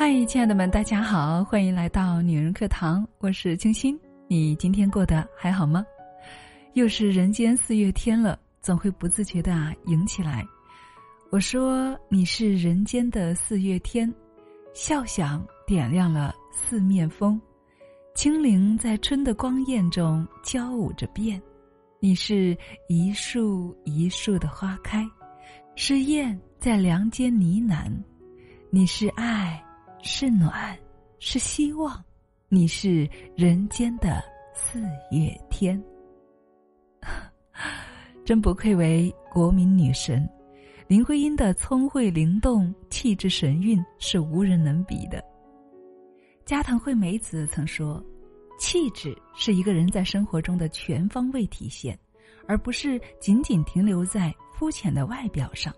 嗨，亲爱的们，大家好，欢迎来到女人课堂，我是清新。你今天过得还好吗？又是人间四月天了，总会不自觉的啊迎起来。我说你是人间的四月天，笑响点亮了四面风，清灵在春的光艳中交舞着变。你是一树一树的花开，是燕在梁间呢喃。你是爱。是暖，是希望，你是人间的四月天。真不愧为国民女神，林徽因的聪慧灵动、气质神韵是无人能比的。加藤惠美子曾说：“气质是一个人在生活中的全方位体现，而不是仅仅停留在肤浅的外表上。”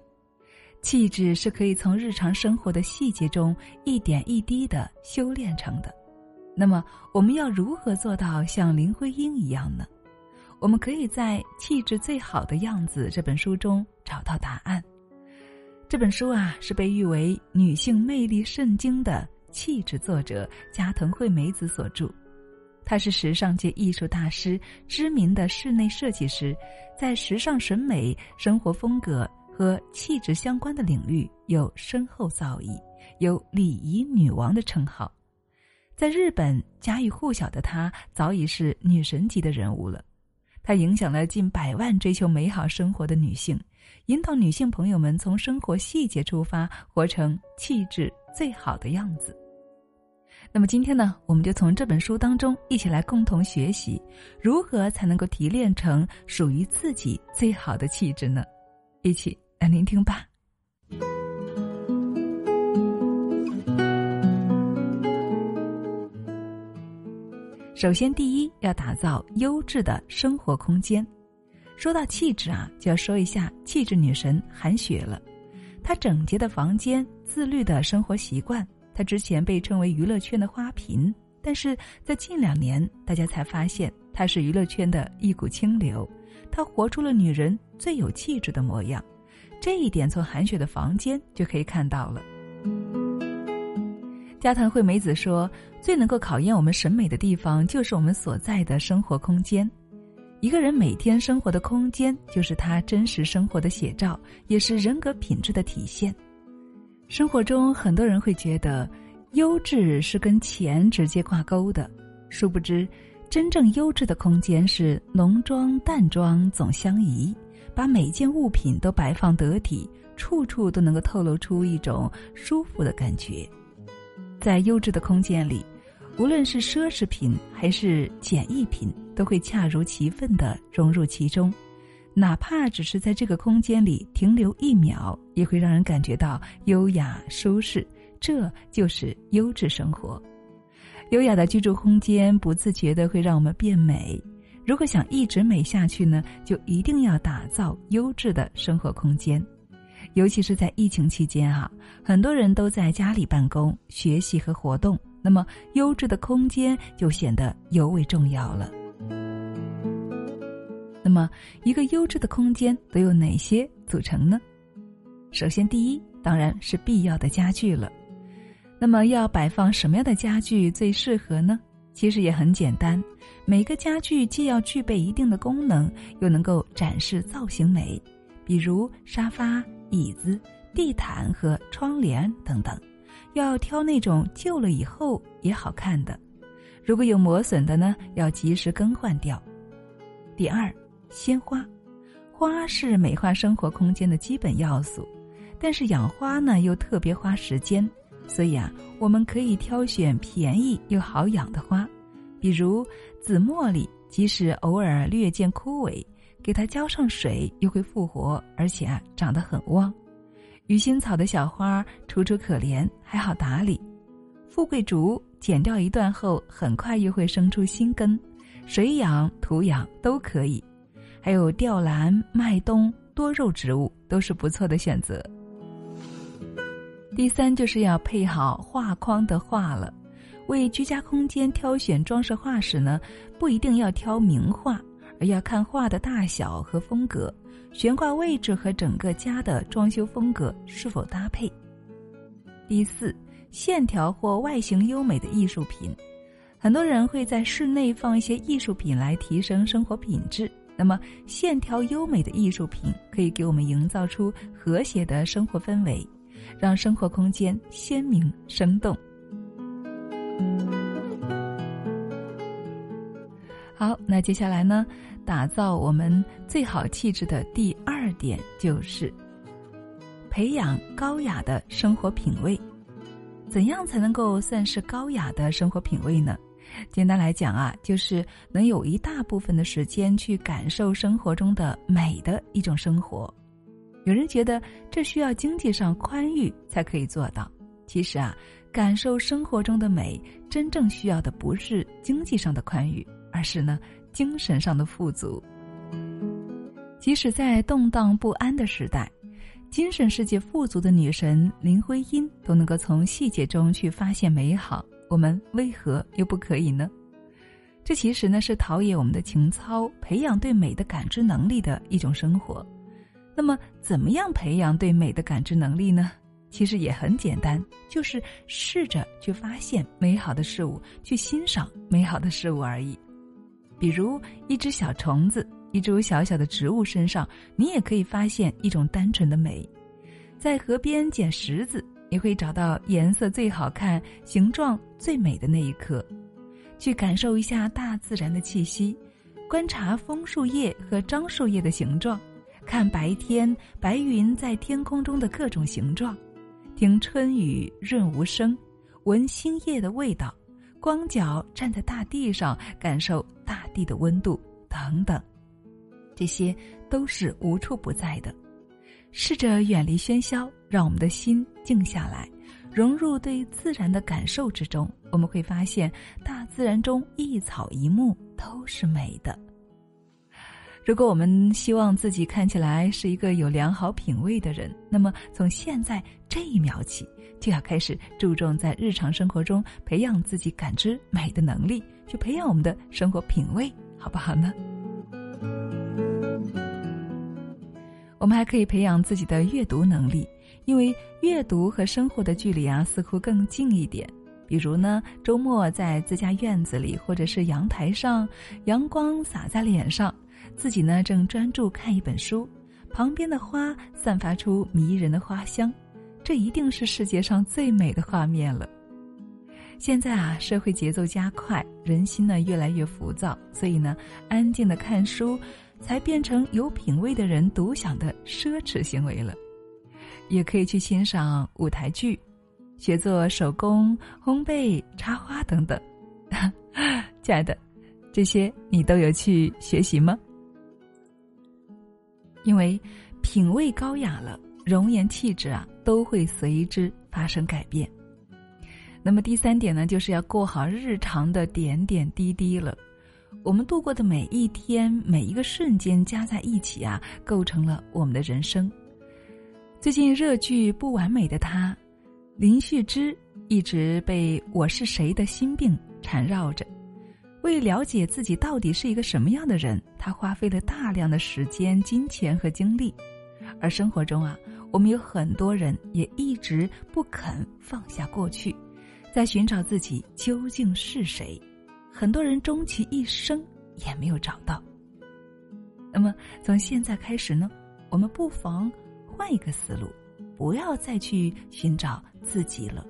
气质是可以从日常生活的细节中一点一滴的修炼成的。那么，我们要如何做到像林徽因一样呢？我们可以在《气质最好的样子》这本书中找到答案。这本书啊，是被誉为女性魅力圣经的气质作者加藤惠美子所著。她是时尚界艺术大师、知名的室内设计师，在时尚审美、生活风格。和气质相关的领域有深厚造诣，有礼仪女王的称号。在日本家喻户晓的她，早已是女神级的人物了。她影响了近百万追求美好生活的女性，引导女性朋友们从生活细节出发，活成气质最好的样子。那么今天呢，我们就从这本书当中一起来共同学习，如何才能够提炼成属于自己最好的气质呢？一起。来聆听吧。首先，第一要打造优质的生活空间。说到气质啊，就要说一下气质女神韩雪了。她整洁的房间、自律的生活习惯，她之前被称为娱乐圈的花瓶，但是在近两年，大家才发现她是娱乐圈的一股清流。她活出了女人最有气质的模样。这一点从韩雪的房间就可以看到了。加藤惠美子说：“最能够考验我们审美的地方，就是我们所在的生活空间。一个人每天生活的空间，就是他真实生活的写照，也是人格品质的体现。生活中，很多人会觉得，优质是跟钱直接挂钩的，殊不知，真正优质的空间是浓妆淡妆总相宜。”把每件物品都摆放得体，处处都能够透露出一种舒服的感觉。在优质的空间里，无论是奢侈品还是简易品，都会恰如其分的融入其中。哪怕只是在这个空间里停留一秒，也会让人感觉到优雅舒适。这就是优质生活。优雅的居住空间，不自觉的会让我们变美。如果想一直美下去呢，就一定要打造优质的生活空间，尤其是在疫情期间啊，很多人都在家里办公、学习和活动，那么优质的空间就显得尤为重要了。那么，一个优质的空间都有哪些组成呢？首先，第一当然是必要的家具了。那么，要摆放什么样的家具最适合呢？其实也很简单，每个家具既要具备一定的功能，又能够展示造型美，比如沙发、椅子、地毯和窗帘等等，要挑那种旧了以后也好看的。如果有磨损的呢，要及时更换掉。第二，鲜花，花是美化生活空间的基本要素，但是养花呢又特别花时间。所以啊，我们可以挑选便宜又好养的花，比如紫茉莉，即使偶尔略见枯萎，给它浇上水又会复活，而且啊长得很旺。鱼腥草的小花楚楚可怜，还好打理。富贵竹剪掉一段后，很快又会生出新根，水养土养都可以。还有吊兰、麦冬，多肉植物都是不错的选择。第三就是要配好画框的画了。为居家空间挑选装饰画时呢，不一定要挑名画，而要看画的大小和风格，悬挂位置和整个家的装修风格是否搭配。第四，线条或外形优美的艺术品。很多人会在室内放一些艺术品来提升生活品质。那么，线条优美的艺术品可以给我们营造出和谐的生活氛围，让生活空间鲜明生动。好，那接下来呢，打造我们最好气质的第二点就是培养高雅的生活品味。怎样才能够算是高雅的生活品味呢？简单来讲啊，就是能有一大部分的时间去感受生活中的美的一种生活。有人觉得这需要经济上宽裕才可以做到，其实啊，感受生活中的美，真正需要的不是经济上的宽裕，而是呢精神上的富足。即使在动荡不安的时代，精神世界富足的女神林徽因都能够从细节中去发现美好。我们为何又不可以呢？这其实呢是陶冶我们的情操，培养对美的感知能力的一种生活。那么，怎么样培养对美的感知能力呢？其实也很简单，就是试着去发现美好的事物，去欣赏美好的事物而已。比如，一只小虫子，一株小小的植物身上，你也可以发现一种单纯的美。在河边捡石子。你会找到颜色最好看、形状最美的那一颗，去感受一下大自然的气息，观察枫树叶和樟树叶的形状，看白天白云在天空中的各种形状，听春雨润无声，闻新叶的味道，光脚站在大地上感受大地的温度等等，这些都是无处不在的。试着远离喧嚣，让我们的心静下来，融入对自然的感受之中。我们会发现，大自然中一草一木都是美的。如果我们希望自己看起来是一个有良好品味的人，那么从现在这一秒起，就要开始注重在日常生活中培养自己感知美的能力，去培养我们的生活品味，好不好呢？我们还可以培养自己的阅读能力，因为阅读和生活的距离啊似乎更近一点。比如呢，周末在自家院子里或者是阳台上，阳光洒在脸上，自己呢正专注看一本书，旁边的花散发出迷人的花香，这一定是世界上最美的画面了。现在啊，社会节奏加快，人心呢越来越浮躁，所以呢，安静的看书。才变成有品位的人独享的奢侈行为了，也可以去欣赏舞台剧，学做手工、烘焙、插花等等。亲爱的，这些你都有去学习吗？因为品味高雅了，容颜气质啊都会随之发生改变。那么第三点呢，就是要过好日常的点点滴滴了。我们度过的每一天、每一个瞬间加在一起啊，构成了我们的人生。最近热剧《不完美的他》，林旭之一直被《我是谁》的心病缠绕着。为了解自己到底是一个什么样的人，他花费了大量的时间、金钱和精力。而生活中啊，我们有很多人也一直不肯放下过去，在寻找自己究竟是谁。很多人终其一生也没有找到。那么从现在开始呢，我们不妨换一个思路，不要再去寻找自己了，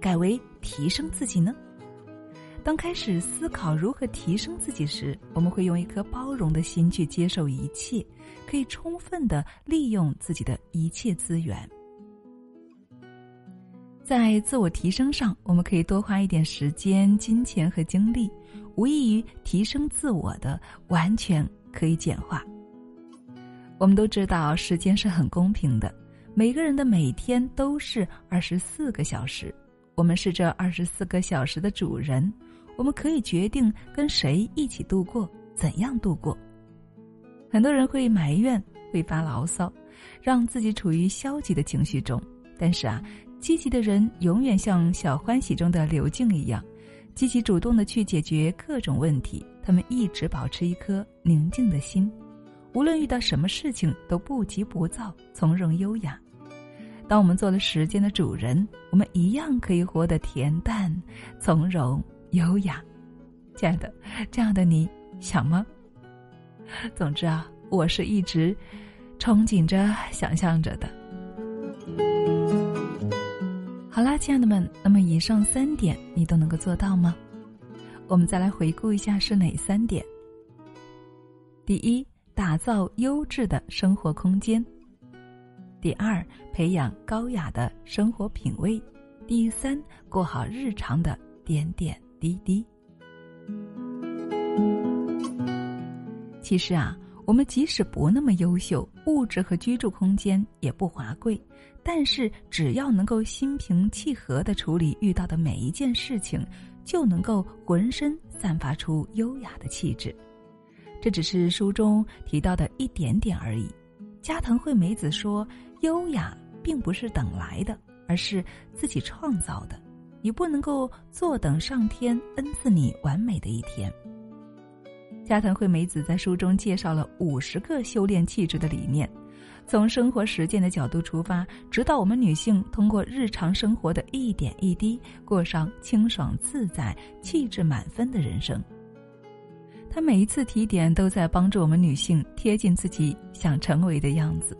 改为提升自己呢。当开始思考如何提升自己时，我们会用一颗包容的心去接受一切，可以充分的利用自己的一切资源。在自我提升上，我们可以多花一点时间、金钱和精力，无异于提升自我的，完全可以简化。我们都知道，时间是很公平的，每个人的每天都是二十四个小时，我们是这二十四个小时的主人，我们可以决定跟谁一起度过，怎样度过。很多人会埋怨，会发牢骚，让自己处于消极的情绪中，但是啊。积极的人永远像小欢喜中的刘静一样，积极主动的去解决各种问题。他们一直保持一颗宁静的心，无论遇到什么事情都不急不躁，从容优雅。当我们做了时间的主人，我们一样可以活得恬淡、从容、优雅。亲爱的，这样的你想吗？总之啊，我是一直憧憬着、想象着的。好啦，亲爱的们，那么以上三点你都能够做到吗？我们再来回顾一下是哪三点。第一，打造优质的生活空间；第二，培养高雅的生活品味；第三，过好日常的点点滴滴。其实啊，我们即使不那么优秀，物质和居住空间也不华贵。但是，只要能够心平气和的处理遇到的每一件事情，就能够浑身散发出优雅的气质。这只是书中提到的一点点而已。加藤惠美子说：“优雅并不是等来的，而是自己创造的。你不能够坐等上天恩赐你完美的一天。”加藤惠美子在书中介绍了五十个修炼气质的理念。从生活实践的角度出发，指导我们女性通过日常生活的一点一滴，过上清爽自在、气质满分的人生。他每一次提点，都在帮助我们女性贴近自己想成为的样子。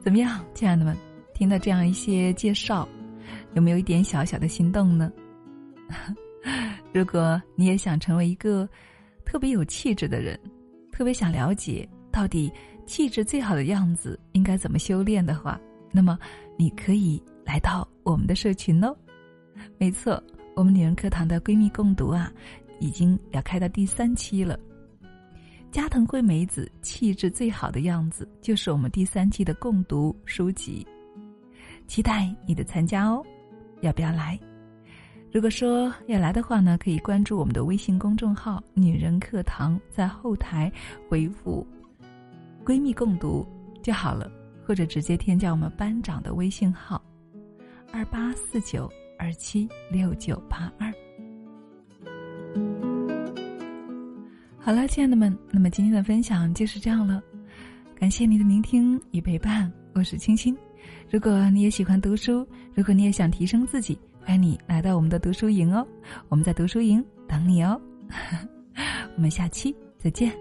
怎么样，亲爱的们？听到这样一些介绍，有没有一点小小的心动呢？如果你也想成为一个特别有气质的人，特别想了解到底。气质最好的样子应该怎么修炼的话，那么你可以来到我们的社群哦。没错，我们女人课堂的闺蜜共读啊，已经要开到第三期了。加藤惠美子气质最好的样子，就是我们第三期的共读书籍。期待你的参加哦，要不要来？如果说要来的话呢，可以关注我们的微信公众号“女人课堂”，在后台回复。闺蜜共读就好了，或者直接添加我们班长的微信号：二八四九二七六九八二。好了，亲爱的们，那么今天的分享就是这样了，感谢你的聆听与陪伴，我是清新。如果你也喜欢读书，如果你也想提升自己，欢迎你来到我们的读书营哦，我们在读书营等你哦。我们下期再见。